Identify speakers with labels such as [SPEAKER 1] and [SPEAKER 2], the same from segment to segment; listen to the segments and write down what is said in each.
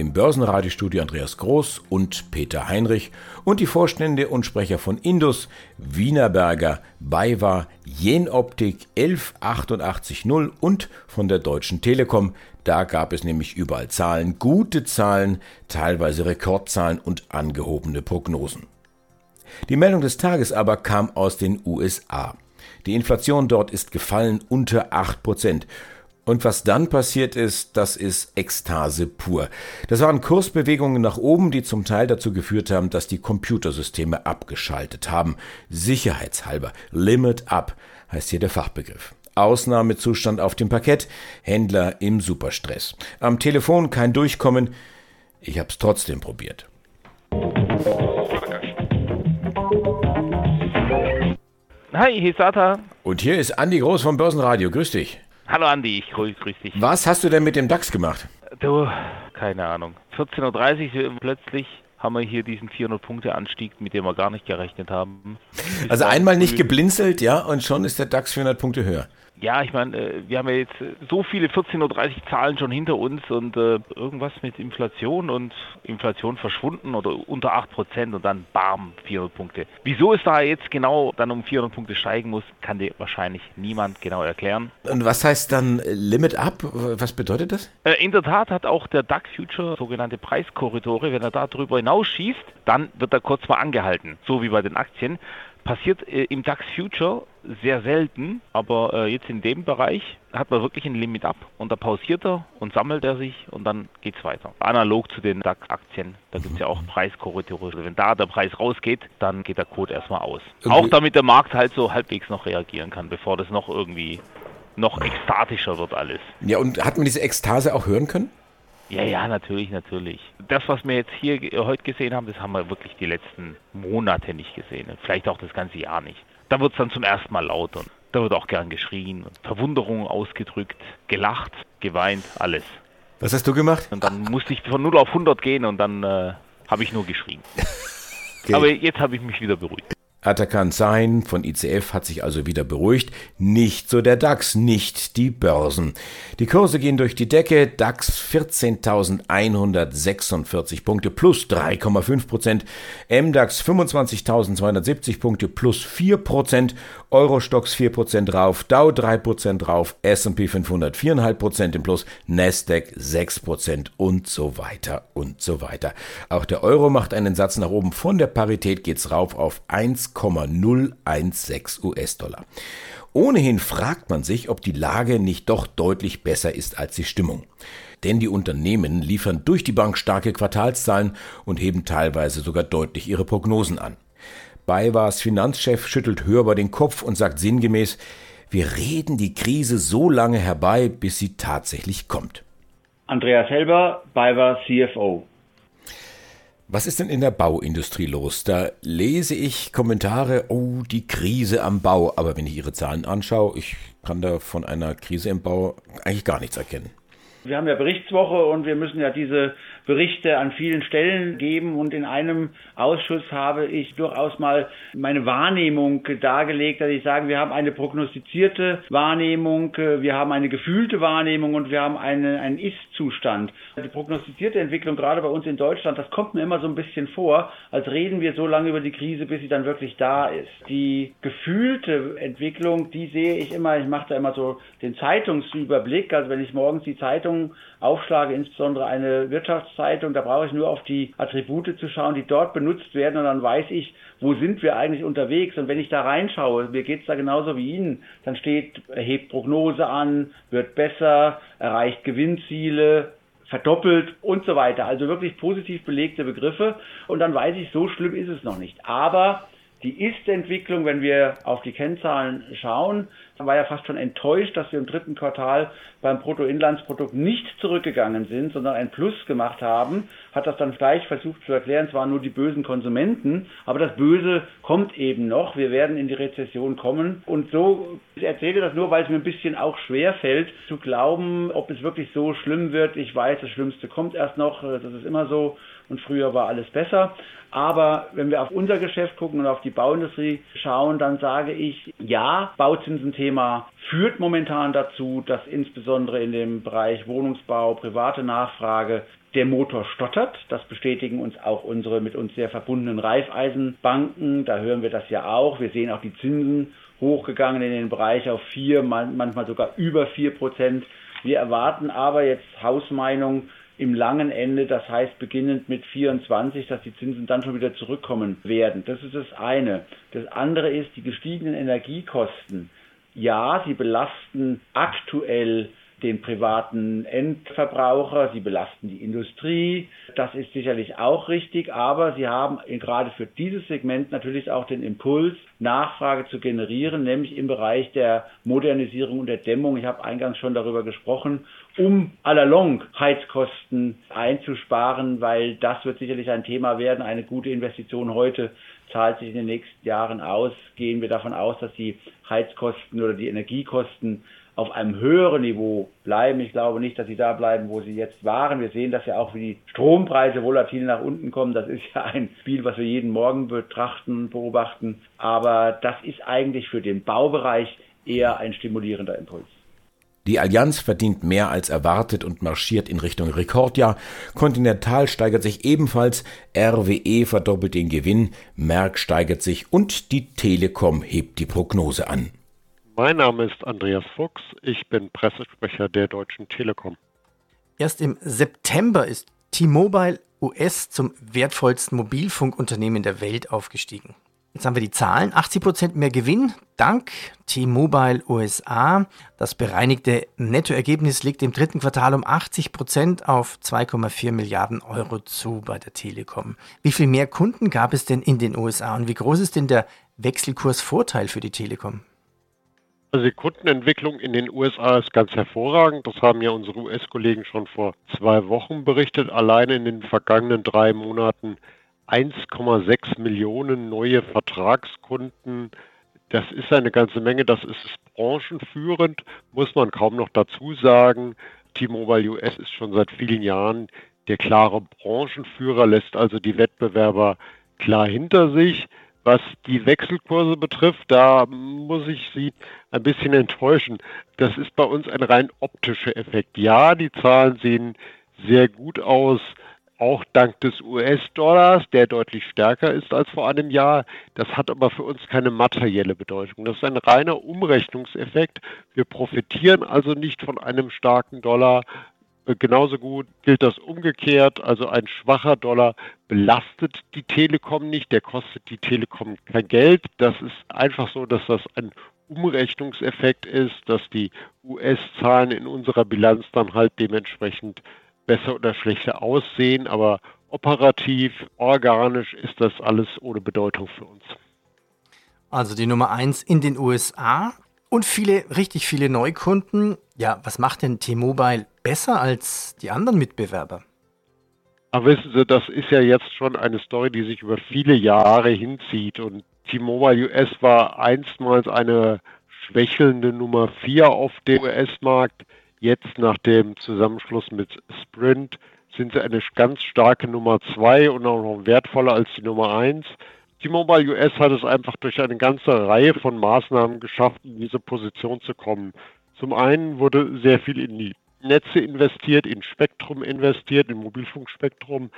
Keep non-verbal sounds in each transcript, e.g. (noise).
[SPEAKER 1] Im Börsenradiostudio Andreas Groß und Peter Heinrich und die Vorstände und Sprecher von Indus, Wienerberger, BayWa, Jenoptik 11880 und von der Deutschen Telekom. Da gab es nämlich überall Zahlen, gute Zahlen, teilweise Rekordzahlen und angehobene Prognosen. Die Meldung des Tages aber kam aus den USA. Die Inflation dort ist gefallen unter 8%. Und was dann passiert ist, das ist Ekstase pur. Das waren Kursbewegungen nach oben, die zum Teil dazu geführt haben, dass die Computersysteme abgeschaltet haben. Sicherheitshalber. Limit up heißt hier der Fachbegriff. Ausnahmezustand auf dem Parkett, Händler im Superstress. Am Telefon kein Durchkommen. Ich hab's trotzdem probiert.
[SPEAKER 2] Hi, hier ist Sata.
[SPEAKER 1] Und hier ist Andi Groß vom Börsenradio. Grüß dich.
[SPEAKER 2] Hallo Andi, ich grüß, grüß dich.
[SPEAKER 1] Was hast du denn mit dem DAX gemacht?
[SPEAKER 2] Du, keine Ahnung. 14.30 Uhr plötzlich haben wir hier diesen 400-Punkte-Anstieg, mit dem wir gar nicht gerechnet haben.
[SPEAKER 1] Also einmal nicht geblinzelt, ja, und schon ist der DAX 400 Punkte höher.
[SPEAKER 2] Ja, ich meine, äh, wir haben ja jetzt so viele 14.30 Uhr Zahlen schon hinter uns und äh, irgendwas mit Inflation und Inflation verschwunden oder unter 8% und dann bam, 400 Punkte. Wieso es da jetzt genau dann um 400 Punkte steigen muss, kann dir wahrscheinlich niemand genau erklären.
[SPEAKER 1] Und was heißt dann Limit Up? Was bedeutet das?
[SPEAKER 2] Äh, in der Tat hat auch der DAX Future sogenannte Preiskorridore, wenn er da drüber hinausschießt, dann wird er kurz mal angehalten, so wie bei den Aktien. Passiert äh, im DAX Future sehr selten, aber äh, jetzt in dem Bereich hat man wirklich ein Limit ab und da pausiert er und sammelt er sich und dann geht es weiter. Analog zu den DAX-Aktien, da gibt es ja auch Preiskorridore. Also wenn da der Preis rausgeht, dann geht der Code erstmal aus. Irgendwie auch damit der Markt halt so halbwegs noch reagieren kann, bevor das noch irgendwie noch ekstatischer wird alles.
[SPEAKER 1] Ja, und hat man diese Ekstase auch hören können?
[SPEAKER 2] Ja, ja, natürlich, natürlich. Das, was wir jetzt hier heute gesehen haben, das haben wir wirklich die letzten Monate nicht gesehen. Vielleicht auch das ganze Jahr nicht. Da wird es dann zum ersten Mal laut und da wird auch gern geschrien, Verwunderung ausgedrückt, gelacht, geweint, alles.
[SPEAKER 1] Was hast du gemacht?
[SPEAKER 2] Und dann musste ich von 0 auf 100 gehen und dann äh, habe ich nur geschrien. (laughs) Okay. Aber jetzt habe ich mich wieder beruhigt.
[SPEAKER 1] Atakan Sein von ICF hat sich also wieder beruhigt. Nicht so der DAX, nicht die Börsen. Die Kurse gehen durch die Decke. DAX 14.146 Punkte plus 3,5 Prozent. MDAX 25.270 Punkte plus 4 Prozent. Eurostox 4 Prozent drauf. Dow 3 Prozent drauf. S&P 500 4,5 Prozent im Plus. Nasdaq 6 Prozent und so weiter und so weiter. Auch der Euro macht einen Satz nach oben. Von der Parität geht's rauf auf 1 1,016 US-Dollar. Ohnehin fragt man sich, ob die Lage nicht doch deutlich besser ist als die Stimmung. Denn die Unternehmen liefern durch die Bank starke Quartalszahlen und heben teilweise sogar deutlich ihre Prognosen an. BayWas Finanzchef schüttelt hörbar den Kopf und sagt sinngemäß, wir reden die Krise so lange herbei, bis sie tatsächlich kommt.
[SPEAKER 3] Andreas Helber, BayWa CFO.
[SPEAKER 1] Was ist denn in der Bauindustrie los? Da lese ich Kommentare, oh, die Krise am Bau. Aber wenn ich Ihre Zahlen anschaue, ich kann da von einer Krise im Bau eigentlich gar nichts erkennen.
[SPEAKER 3] Wir haben ja Berichtswoche und wir müssen ja diese Berichte an vielen Stellen geben und in einem Ausschuss habe ich durchaus mal meine Wahrnehmung dargelegt, dass ich sage, wir haben eine prognostizierte Wahrnehmung, wir haben eine gefühlte Wahrnehmung und wir haben eine, einen Ist-Zustand. Die prognostizierte Entwicklung, gerade bei uns in Deutschland, das kommt mir immer so ein bisschen vor, als reden wir so lange über die Krise, bis sie dann wirklich da ist. Die gefühlte Entwicklung, die sehe ich immer, ich mache da immer so den Zeitungsüberblick, also wenn ich morgens die Zeitung aufschlage, insbesondere eine Wirtschaftszeitung, da brauche ich nur auf die Attribute zu schauen, die dort benutzt werden und dann weiß ich, wo sind wir eigentlich unterwegs und wenn ich da reinschaue, mir geht es da genauso wie Ihnen, dann steht, hebt Prognose an, wird besser, erreicht Gewinnziele, verdoppelt und so weiter. Also wirklich positiv belegte Begriffe und dann weiß ich, so schlimm ist es noch nicht. Aber die Ist-Entwicklung, wenn wir auf die Kennzahlen schauen, war ja fast schon enttäuscht, dass wir im dritten Quartal beim Bruttoinlandsprodukt nicht zurückgegangen sind, sondern ein Plus gemacht haben. Hat das dann gleich versucht zu erklären, es waren nur die bösen Konsumenten, aber das Böse kommt eben noch. Wir werden in die Rezession kommen. Und so, ich erzähle das nur, weil es mir ein bisschen auch schwer fällt, zu glauben, ob es wirklich so schlimm wird. Ich weiß, das Schlimmste kommt erst noch, das ist immer so und früher war alles besser. Aber wenn wir auf unser Geschäft gucken und auf die Bauindustrie schauen, dann sage ich, ja, Bauzinsenthema führt momentan dazu, dass insbesondere in dem Bereich Wohnungsbau, private Nachfrage der Motor stottert. Das bestätigen uns auch unsere mit uns sehr verbundenen Reifeisenbanken. Da hören wir das ja auch. Wir sehen auch die Zinsen hochgegangen in den Bereich auf vier, manchmal sogar über vier Prozent. Wir erwarten aber jetzt Hausmeinung im langen Ende, das heißt beginnend mit 24, dass die Zinsen dann schon wieder zurückkommen werden. Das ist das eine. Das andere ist die gestiegenen Energiekosten. Ja, sie belasten aktuell den privaten Endverbraucher, sie belasten die Industrie. Das ist sicherlich auch richtig, aber sie haben gerade für dieses Segment natürlich auch den Impuls, Nachfrage zu generieren, nämlich im Bereich der Modernisierung und der Dämmung. Ich habe eingangs schon darüber gesprochen, um allalong Heizkosten einzusparen, weil das wird sicherlich ein Thema werden. Eine gute Investition heute zahlt sich in den nächsten Jahren aus. Gehen wir davon aus, dass die Heizkosten oder die Energiekosten auf einem höheren Niveau bleiben. Ich glaube nicht, dass sie da bleiben, wo sie jetzt waren. Wir sehen das ja auch, wie die Strompreise volatil nach unten kommen. Das ist ja ein Spiel, was wir jeden Morgen betrachten, beobachten. Aber das ist eigentlich für den Baubereich eher ein stimulierender Impuls.
[SPEAKER 1] Die Allianz verdient mehr als erwartet und marschiert in Richtung Rekordjahr. Continental steigert sich ebenfalls, RWE verdoppelt den Gewinn, Merck steigert sich und die Telekom hebt die Prognose an.
[SPEAKER 4] Mein Name ist Andreas Fuchs, ich bin Pressesprecher der Deutschen Telekom.
[SPEAKER 5] Erst im September ist T-Mobile US zum wertvollsten Mobilfunkunternehmen der Welt aufgestiegen. Jetzt haben wir die Zahlen. 80% mehr Gewinn dank T-Mobile USA. Das bereinigte Nettoergebnis liegt im dritten Quartal um 80% auf 2,4 Milliarden Euro zu bei der Telekom. Wie viel mehr Kunden gab es denn in den USA und wie groß ist denn der Wechselkursvorteil für die Telekom?
[SPEAKER 4] Also die Kundenentwicklung in den USA ist ganz hervorragend. Das haben ja unsere US-Kollegen schon vor zwei Wochen berichtet. Allein in den vergangenen drei Monaten 1,6 Millionen neue Vertragskunden. Das ist eine ganze Menge. Das ist branchenführend, muss man kaum noch dazu sagen. T-Mobile US ist schon seit vielen Jahren der klare Branchenführer, lässt also die Wettbewerber klar hinter sich. Was die Wechselkurse betrifft, da muss ich Sie ein bisschen enttäuschen. Das ist bei uns ein rein optischer Effekt. Ja, die Zahlen sehen sehr gut aus, auch dank des US-Dollars, der deutlich stärker ist als vor einem Jahr. Das hat aber für uns keine materielle Bedeutung. Das ist ein reiner Umrechnungseffekt. Wir profitieren also nicht von einem starken Dollar, Genauso gut gilt das umgekehrt. Also ein schwacher Dollar belastet die Telekom nicht, der kostet die Telekom kein Geld. Das ist einfach so, dass das ein Umrechnungseffekt ist, dass die US-Zahlen in unserer Bilanz dann halt dementsprechend besser oder schlechter aussehen. Aber operativ, organisch ist das alles ohne Bedeutung für uns.
[SPEAKER 5] Also die Nummer eins in den USA und viele, richtig viele Neukunden. Ja, was macht denn T-Mobile besser als die anderen Mitbewerber?
[SPEAKER 4] Aber wissen Sie, das ist ja jetzt schon eine Story, die sich über viele Jahre hinzieht. Und T-Mobile US war einstmals eine schwächelnde Nummer 4 auf dem US-Markt. Jetzt nach dem Zusammenschluss mit Sprint sind sie eine ganz starke Nummer 2 und auch noch wertvoller als die Nummer 1. T-Mobile US hat es einfach durch eine ganze Reihe von Maßnahmen geschafft, in diese Position zu kommen. Zum einen wurde sehr viel in die Netze investiert, in Spektrum investiert, in Mobilfunkspektrum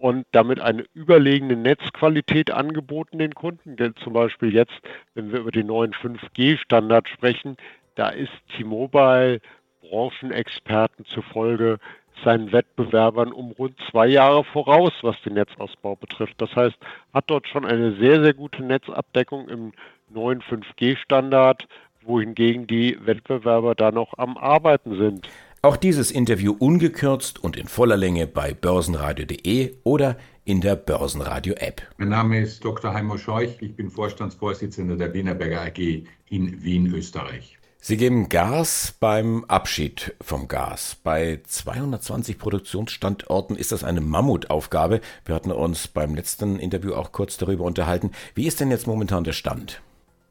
[SPEAKER 4] und damit eine überlegene Netzqualität angeboten den Kunden. Denn zum Beispiel jetzt, wenn wir über den neuen 5G-Standard sprechen, da ist T-Mobile Branchenexperten zufolge seinen Wettbewerbern um rund zwei Jahre voraus, was den Netzausbau betrifft. Das heißt, hat dort schon eine sehr, sehr gute Netzabdeckung im neuen 5G-Standard, wohingegen die Wettbewerber da noch am Arbeiten sind.
[SPEAKER 1] Auch dieses Interview ungekürzt und in voller Länge bei börsenradio.de oder in der Börsenradio-App.
[SPEAKER 6] Mein Name ist Dr. Heimo Scheuch, ich bin Vorstandsvorsitzender der Wienerberger AG in Wien, Österreich.
[SPEAKER 1] Sie geben Gas beim Abschied vom Gas. Bei 220 Produktionsstandorten ist das eine Mammutaufgabe. Wir hatten uns beim letzten Interview auch kurz darüber unterhalten. Wie ist denn jetzt momentan der Stand?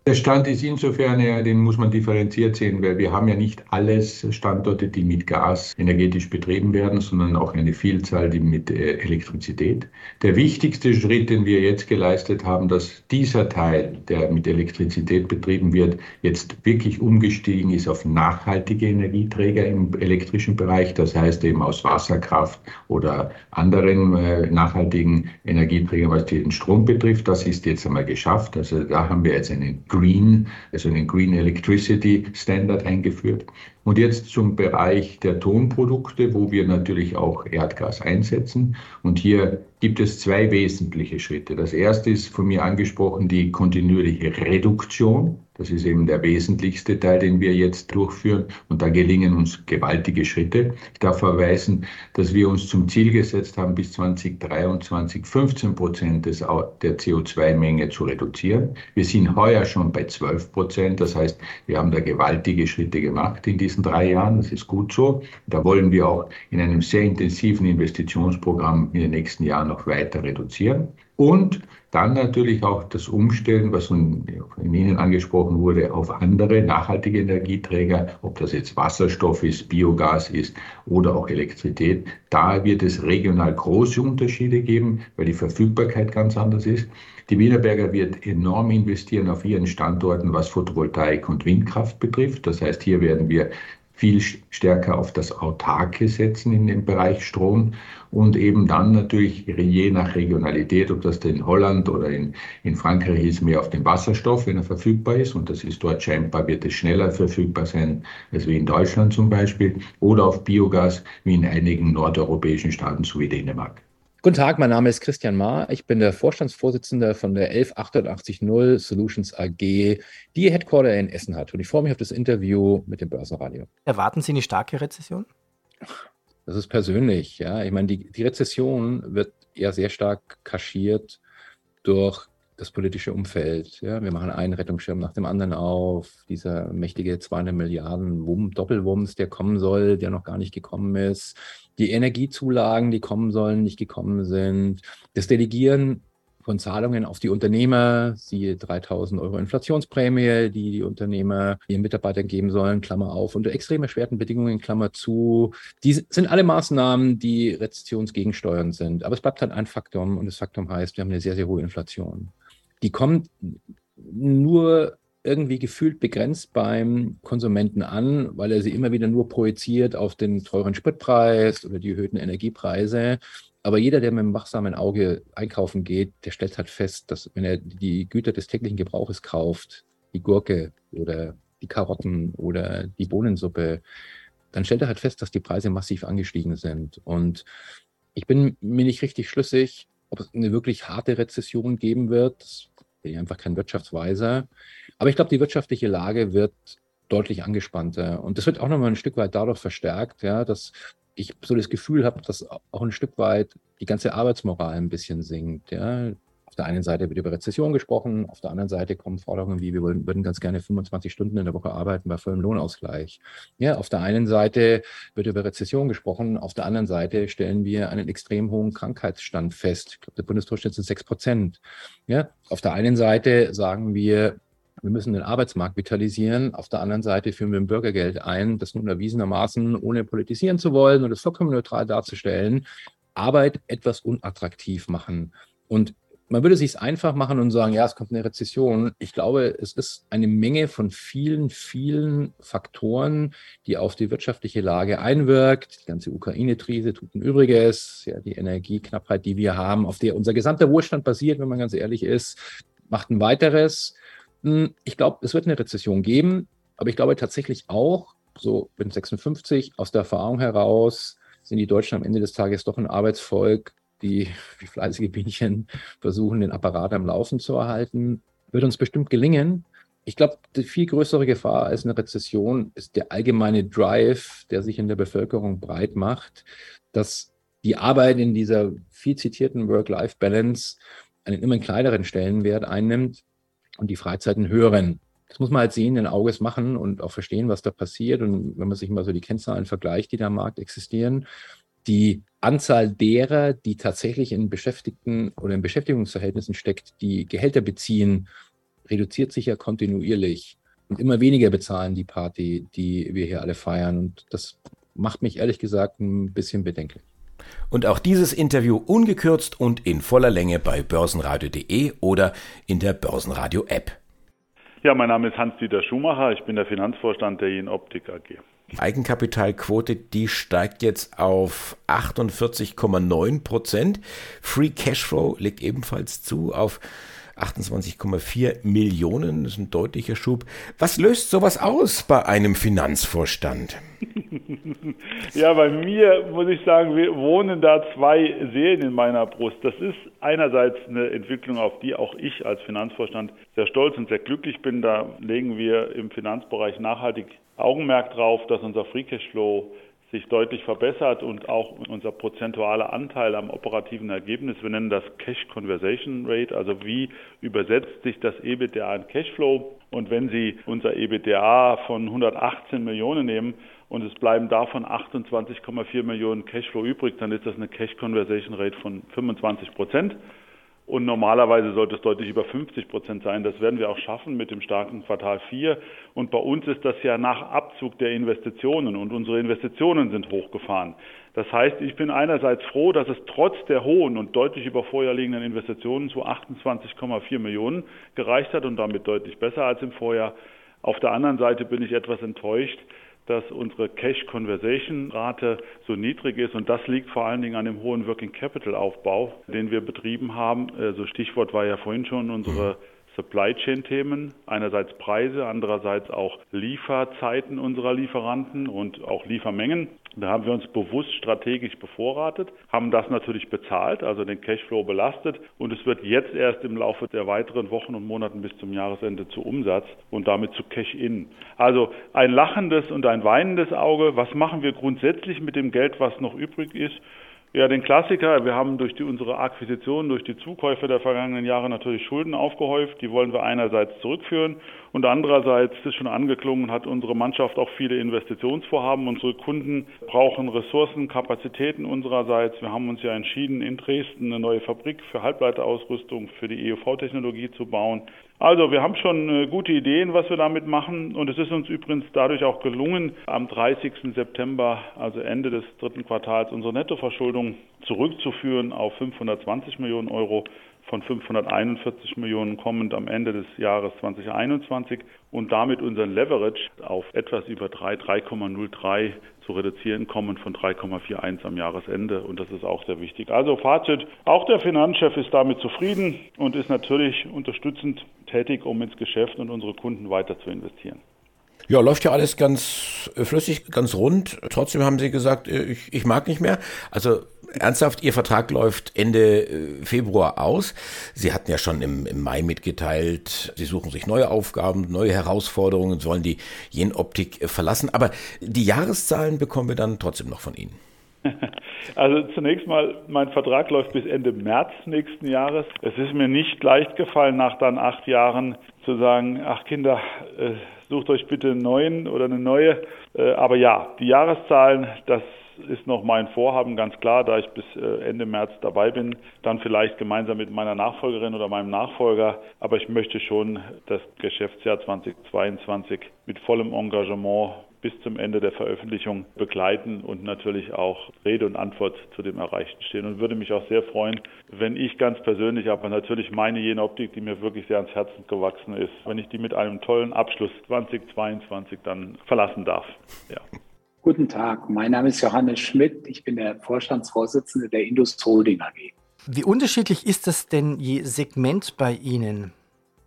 [SPEAKER 6] Der Stand ist insofern, ja, den muss man differenziert sehen, weil wir haben ja nicht alles Standorte, die mit Gas energetisch betrieben werden, sondern auch eine Vielzahl, die mit äh, Elektrizität. Der wichtigste Schritt, den wir jetzt geleistet haben, dass dieser Teil, der mit Elektrizität betrieben wird, jetzt wirklich umgestiegen ist auf nachhaltige Energieträger im elektrischen Bereich. Das heißt eben aus Wasserkraft oder anderen äh, nachhaltigen Energieträgern, was den Strom betrifft. Das ist jetzt einmal geschafft. Also da haben wir jetzt einen Green, also einen Green Electricity Standard eingeführt. Und jetzt zum Bereich der Tonprodukte, wo wir natürlich auch Erdgas einsetzen. Und hier gibt es zwei wesentliche Schritte. Das erste ist von mir angesprochen die kontinuierliche Reduktion. Das ist eben der wesentlichste Teil, den wir jetzt durchführen. Und da gelingen uns gewaltige Schritte. Ich darf verweisen, dass wir uns zum Ziel gesetzt haben, bis 2023 15 Prozent der CO2-Menge zu reduzieren. Wir sind heuer schon bei 12 Prozent. Das heißt, wir haben da gewaltige Schritte gemacht in diesen drei Jahren. Das ist gut so. Da wollen wir auch in einem sehr intensiven Investitionsprogramm in den nächsten Jahren noch weiter reduzieren. Und dann natürlich auch das Umstellen, was von Ihnen angesprochen wurde, auf andere nachhaltige Energieträger, ob das jetzt Wasserstoff ist, Biogas ist oder auch Elektrizität. Da wird es regional große Unterschiede geben, weil die Verfügbarkeit ganz anders ist. Die Wienerberger wird enorm investieren auf ihren Standorten, was Photovoltaik und Windkraft betrifft. Das heißt, hier werden wir viel stärker auf das Autarke setzen in dem Bereich Strom und eben dann natürlich je nach Regionalität, ob das in Holland oder in, in Frankreich ist, mehr auf den Wasserstoff, wenn er verfügbar ist und das ist dort scheinbar, wird es schneller verfügbar sein als wie in Deutschland zum Beispiel oder auf Biogas wie in einigen nordeuropäischen Staaten sowie Dänemark.
[SPEAKER 7] Guten Tag, mein Name ist Christian Mahr. Ich bin der Vorstandsvorsitzende von der 11880 Solutions AG, die ihr Headquarter in Essen hat. Und ich freue mich auf das Interview mit dem Börsenradio.
[SPEAKER 5] Erwarten Sie eine starke Rezession?
[SPEAKER 7] Das ist persönlich, ja. Ich meine, die, die Rezession wird eher sehr stark kaschiert durch das politische Umfeld. Ja, wir machen einen Rettungsschirm nach dem anderen auf. Dieser mächtige 200 Milliarden Wum, Doppelwumms, der kommen soll, der noch gar nicht gekommen ist. Die Energiezulagen, die kommen sollen, nicht gekommen sind. Das Delegieren von Zahlungen auf die Unternehmer, siehe 3000 Euro Inflationsprämie, die die Unternehmer ihren Mitarbeitern geben sollen, Klammer auf, unter extrem erschwerten Bedingungen, Klammer zu. Die sind alle Maßnahmen, die rezessionsgegensteuernd sind. Aber es bleibt halt ein Faktum und das Faktum heißt, wir haben eine sehr, sehr hohe Inflation die kommt nur irgendwie gefühlt begrenzt beim Konsumenten an, weil er sie immer wieder nur projiziert auf den teuren Spritpreis oder die erhöhten Energiepreise. Aber jeder, der mit einem wachsamen Auge einkaufen geht, der stellt halt fest, dass wenn er die Güter des täglichen Gebrauches kauft, die Gurke oder die Karotten oder die Bohnensuppe, dann stellt er halt fest, dass die Preise massiv angestiegen sind. Und ich bin mir nicht richtig schlüssig, ob es eine wirklich harte Rezession geben wird. Das bin ich einfach kein Wirtschaftsweiser. Aber ich glaube, die wirtschaftliche Lage wird deutlich angespannter. Und das wird auch nochmal ein Stück weit dadurch verstärkt, ja, dass ich so das Gefühl habe, dass auch ein Stück weit die ganze Arbeitsmoral ein bisschen sinkt. Ja der einen Seite wird über Rezession gesprochen, auf der anderen Seite kommen Forderungen wie, wir würden ganz gerne 25 Stunden in der Woche arbeiten bei vollem Lohnausgleich. Ja, auf der einen Seite wird über Rezession gesprochen, auf der anderen Seite stellen wir einen extrem hohen Krankheitsstand fest. Ich glaube, der Bundesdurchschnitt sind sechs Prozent. Ja, auf der einen Seite sagen wir, wir müssen den Arbeitsmarkt vitalisieren. Auf der anderen Seite führen wir ein Bürgergeld ein, das nun erwiesenermaßen, ohne politisieren zu wollen und es vollkommen neutral darzustellen, Arbeit etwas unattraktiv machen. Und man würde sich einfach machen und sagen, ja, es kommt eine Rezession. Ich glaube, es ist eine Menge von vielen, vielen Faktoren, die auf die wirtschaftliche Lage einwirkt. Die ganze Ukraine-Krise tut ein Übriges. Ja, die Energieknappheit, die wir haben, auf der unser gesamter Wohlstand basiert, wenn man ganz ehrlich ist, macht ein weiteres. Hm, ich glaube, es wird eine Rezession geben, aber ich glaube tatsächlich auch, so bin 56, aus der Erfahrung heraus, sind die Deutschen am Ende des Tages doch ein Arbeitsvolk, die wie fleißige Bienchen versuchen, den Apparat am Laufen zu erhalten. Wird uns bestimmt gelingen. Ich glaube, die viel größere Gefahr als eine Rezession ist der allgemeine Drive, der sich in der Bevölkerung breit macht, dass die Arbeit in dieser viel zitierten Work-Life-Balance einen immer kleineren Stellenwert einnimmt und die Freizeit einen höheren. das muss man halt sehen, in Auges machen und auch verstehen, was da passiert. Und wenn man sich mal so die Kennzahlen vergleicht, die da am Markt existieren, die Anzahl derer, die tatsächlich in Beschäftigten oder in Beschäftigungsverhältnissen steckt, die Gehälter beziehen, reduziert sich ja kontinuierlich. Und immer weniger bezahlen die Party, die wir hier alle feiern. Und das macht mich ehrlich gesagt ein bisschen bedenklich.
[SPEAKER 1] Und auch dieses Interview ungekürzt und in voller Länge bei börsenradio.de oder in der Börsenradio-App.
[SPEAKER 8] Ja, mein Name ist Hans-Dieter Schumacher, ich bin der Finanzvorstand der Jen Optik AG.
[SPEAKER 1] Eigenkapitalquote, die steigt jetzt auf 48,9 Prozent. Free Cashflow liegt ebenfalls zu auf 28,4 Millionen. Das ist ein deutlicher Schub. Was löst sowas aus bei einem Finanzvorstand? (laughs)
[SPEAKER 8] ja, bei mir muss ich sagen, wir wohnen da zwei Seelen in meiner Brust. Das ist einerseits eine Entwicklung, auf die auch ich als Finanzvorstand sehr stolz und sehr glücklich bin. Da legen wir im Finanzbereich nachhaltig Augenmerk drauf, dass unser Free Cashflow sich deutlich verbessert und auch unser prozentualer Anteil am operativen Ergebnis, wir nennen das Cash Conversation Rate, also wie übersetzt sich das EBITDA in Cashflow. Und wenn Sie unser EBITDA von 118 Millionen nehmen und es bleiben davon 28,4 Millionen Cashflow übrig, dann ist das eine Cash Conversation Rate von 25 Prozent. Und normalerweise sollte es deutlich über 50 Prozent sein. Das werden wir auch schaffen mit dem starken Quartal 4. Und bei uns ist das ja nach Abzug der Investitionen und unsere Investitionen sind hochgefahren. Das heißt, ich bin einerseits froh, dass es trotz der hohen und deutlich über Vorjahr liegenden Investitionen zu 28,4 Millionen gereicht hat und damit deutlich besser als im Vorjahr. Auf der anderen Seite bin ich etwas enttäuscht, dass unsere Cash Conversation Rate so niedrig ist und das liegt vor allen Dingen an dem hohen Working Capital Aufbau, den wir betrieben haben. Also Stichwort war ja vorhin schon unsere Supply Chain Themen, einerseits Preise, andererseits auch Lieferzeiten unserer Lieferanten und auch Liefermengen. Da haben wir uns bewusst strategisch bevorratet, haben das natürlich bezahlt, also den Cashflow belastet und es wird jetzt erst im Laufe der weiteren Wochen und Monaten bis zum Jahresende zu Umsatz und damit zu Cash-In. Also ein lachendes und ein weinendes Auge. Was machen wir grundsätzlich mit dem Geld, was noch übrig ist? Ja, den Klassiker. Wir haben durch die, unsere Akquisition, durch die Zukäufe der vergangenen Jahre natürlich Schulden aufgehäuft. Die wollen wir einerseits zurückführen und andererseits ist schon angeklungen, hat unsere Mannschaft auch viele Investitionsvorhaben. Unsere Kunden brauchen Ressourcen, Kapazitäten unsererseits. Wir haben uns ja entschieden, in Dresden eine neue Fabrik für Halbleiterausrüstung für die EUV-Technologie zu bauen. Also wir haben schon äh, gute Ideen, was wir damit machen. Und es ist uns übrigens dadurch auch gelungen, am 30. September, also Ende des dritten Quartals, unsere Nettoverschuldung zurückzuführen auf 520 Millionen Euro von 541 Millionen kommend am Ende des Jahres 2021 und damit unseren Leverage auf etwas über 3, 3,03 zu reduzieren, kommen von 3,41 am Jahresende und das ist auch sehr wichtig. Also Fazit, auch der Finanzchef ist damit zufrieden und ist natürlich unterstützend tätig, um ins Geschäft und unsere Kunden weiter zu investieren.
[SPEAKER 1] Ja, läuft ja alles ganz flüssig, ganz rund. Trotzdem haben Sie gesagt, äh, ich, ich mag nicht mehr. Also ernsthaft, Ihr Vertrag läuft Ende äh, Februar aus. Sie hatten ja schon im, im Mai mitgeteilt, Sie suchen sich neue Aufgaben, neue Herausforderungen, sollen die Jenoptik äh, verlassen. Aber die Jahreszahlen bekommen wir dann trotzdem noch von Ihnen. (laughs)
[SPEAKER 8] Also zunächst mal, mein Vertrag läuft bis Ende März nächsten Jahres. Es ist mir nicht leicht gefallen, nach dann acht Jahren zu sagen, ach Kinder, äh, sucht euch bitte einen neuen oder eine neue. Aber ja, die Jahreszahlen, das ist noch mein Vorhaben, ganz klar, da ich bis äh, Ende März dabei bin, dann vielleicht gemeinsam mit meiner Nachfolgerin oder meinem Nachfolger. Aber ich möchte schon das Geschäftsjahr 2022 mit vollem Engagement bis zum Ende der Veröffentlichung begleiten und natürlich auch Rede und Antwort zu dem Erreichten stehen. Und würde mich auch sehr freuen, wenn ich ganz persönlich, aber natürlich meine jene Optik, die mir wirklich sehr ans Herzen gewachsen ist, wenn ich die mit einem tollen Abschluss 2022 dann verlassen darf. Ja.
[SPEAKER 9] Guten Tag, mein Name ist Johannes Schmidt. Ich bin der Vorstandsvorsitzende der Indus Holding AG.
[SPEAKER 5] Wie unterschiedlich ist das denn je Segment bei Ihnen?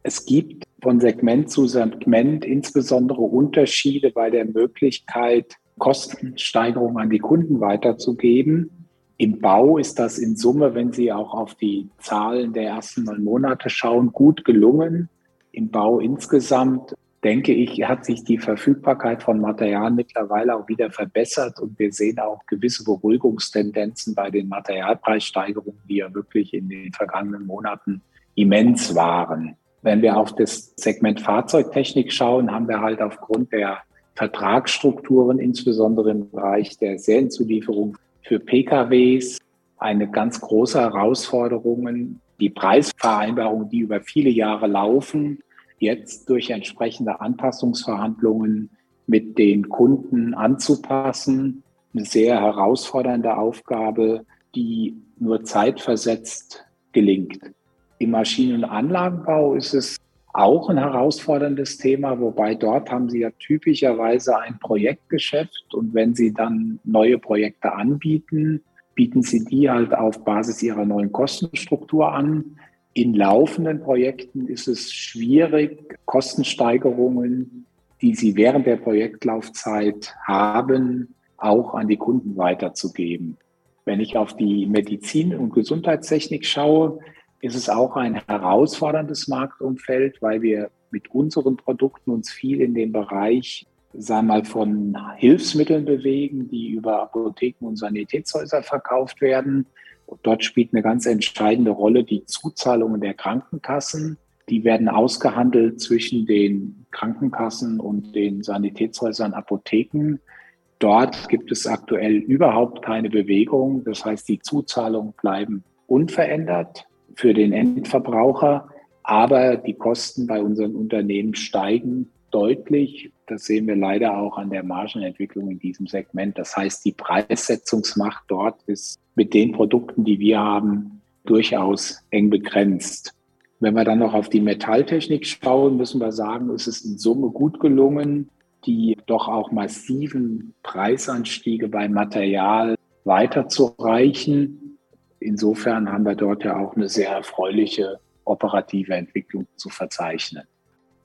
[SPEAKER 9] Es gibt von Segment zu Segment insbesondere Unterschiede bei der Möglichkeit, Kostensteigerungen an die Kunden weiterzugeben. Im Bau ist das in Summe, wenn Sie auch auf die Zahlen der ersten neun Monate schauen, gut gelungen. Im Bau insgesamt denke ich, hat sich die Verfügbarkeit von Material mittlerweile auch wieder verbessert und wir sehen auch gewisse Beruhigungstendenzen bei den Materialpreissteigerungen, die ja wirklich in den vergangenen Monaten immens waren. Wenn wir auf das Segment Fahrzeugtechnik schauen, haben wir halt aufgrund der Vertragsstrukturen, insbesondere im Bereich der Serienzulieferung für PKWs, eine ganz große Herausforderung, die Preisvereinbarungen, die über viele Jahre laufen, jetzt durch entsprechende Anpassungsverhandlungen mit den Kunden anzupassen. Eine sehr herausfordernde Aufgabe, die nur zeitversetzt gelingt. Im Maschinen- und Anlagenbau ist es auch ein herausforderndes Thema, wobei dort haben Sie ja typischerweise ein Projektgeschäft und wenn Sie dann neue Projekte anbieten, bieten Sie die halt auf Basis Ihrer neuen Kostenstruktur an. In laufenden Projekten ist es schwierig, Kostensteigerungen, die Sie während der Projektlaufzeit haben, auch an die Kunden weiterzugeben. Wenn ich auf die Medizin- und Gesundheitstechnik schaue, ist es auch ein herausforderndes Marktumfeld, weil wir mit unseren Produkten uns viel in dem Bereich, sagen wir mal, von Hilfsmitteln bewegen, die über Apotheken und Sanitätshäuser verkauft werden. Dort spielt eine ganz entscheidende Rolle die Zuzahlungen der Krankenkassen. Die werden ausgehandelt zwischen den Krankenkassen und den Sanitätshäusern, Apotheken. Dort gibt es aktuell überhaupt keine Bewegung. Das heißt, die Zuzahlungen bleiben unverändert für den Endverbraucher, aber die Kosten bei unseren Unternehmen steigen deutlich. Das sehen wir leider auch an der Margenentwicklung in diesem Segment. Das heißt, die Preissetzungsmacht dort ist mit den Produkten, die wir haben, durchaus eng begrenzt. Wenn wir dann noch auf die Metalltechnik schauen, müssen wir sagen, es ist in Summe gut gelungen, die doch auch massiven Preisanstiege beim Material weiterzureichen. Insofern haben wir dort ja auch eine sehr erfreuliche operative Entwicklung zu verzeichnen.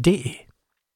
[SPEAKER 5] D.